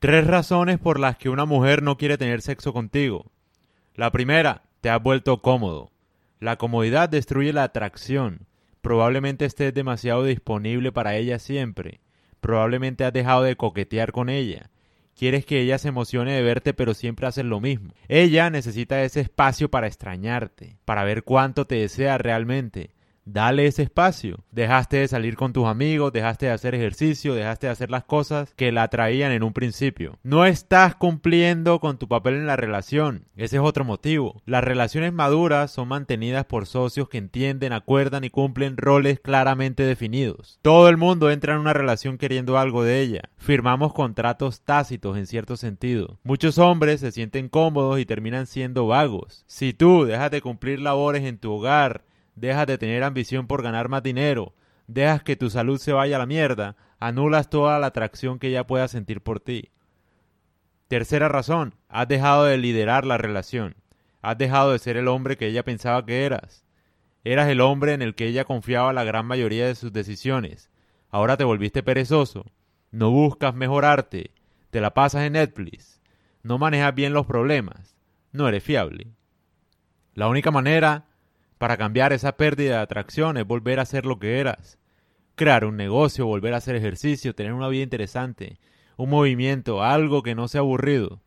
Tres razones por las que una mujer no quiere tener sexo contigo. La primera, te has vuelto cómodo. La comodidad destruye la atracción. Probablemente estés demasiado disponible para ella siempre. Probablemente has dejado de coquetear con ella. Quieres que ella se emocione de verte pero siempre haces lo mismo. Ella necesita ese espacio para extrañarte, para ver cuánto te desea realmente. Dale ese espacio. Dejaste de salir con tus amigos, dejaste de hacer ejercicio, dejaste de hacer las cosas que la atraían en un principio. No estás cumpliendo con tu papel en la relación. Ese es otro motivo. Las relaciones maduras son mantenidas por socios que entienden, acuerdan y cumplen roles claramente definidos. Todo el mundo entra en una relación queriendo algo de ella. Firmamos contratos tácitos en cierto sentido. Muchos hombres se sienten cómodos y terminan siendo vagos. Si tú dejas de cumplir labores en tu hogar, dejas de tener ambición por ganar más dinero, dejas que tu salud se vaya a la mierda, anulas toda la atracción que ella pueda sentir por ti. Tercera razón, has dejado de liderar la relación, has dejado de ser el hombre que ella pensaba que eras. Eras el hombre en el que ella confiaba la gran mayoría de sus decisiones. Ahora te volviste perezoso, no buscas mejorarte, te la pasas en Netflix, no manejas bien los problemas, no eres fiable. La única manera para cambiar esa pérdida de atracción es volver a ser lo que eras. Crear un negocio, volver a hacer ejercicio, tener una vida interesante, un movimiento, algo que no sea aburrido.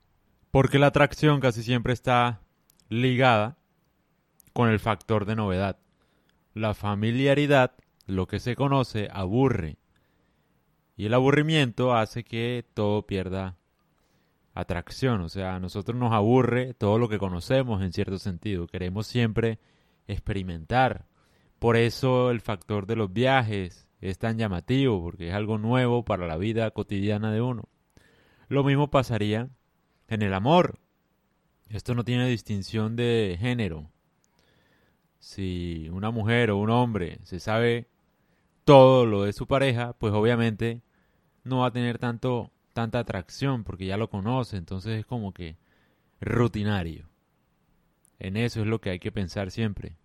Porque la atracción casi siempre está ligada con el factor de novedad. La familiaridad, lo que se conoce, aburre. Y el aburrimiento hace que todo pierda atracción. O sea, a nosotros nos aburre todo lo que conocemos en cierto sentido. Queremos siempre experimentar. Por eso el factor de los viajes es tan llamativo, porque es algo nuevo para la vida cotidiana de uno. Lo mismo pasaría en el amor. Esto no tiene distinción de género. Si una mujer o un hombre se sabe todo lo de su pareja, pues obviamente no va a tener tanto tanta atracción porque ya lo conoce, entonces es como que rutinario. En eso es lo que hay que pensar siempre.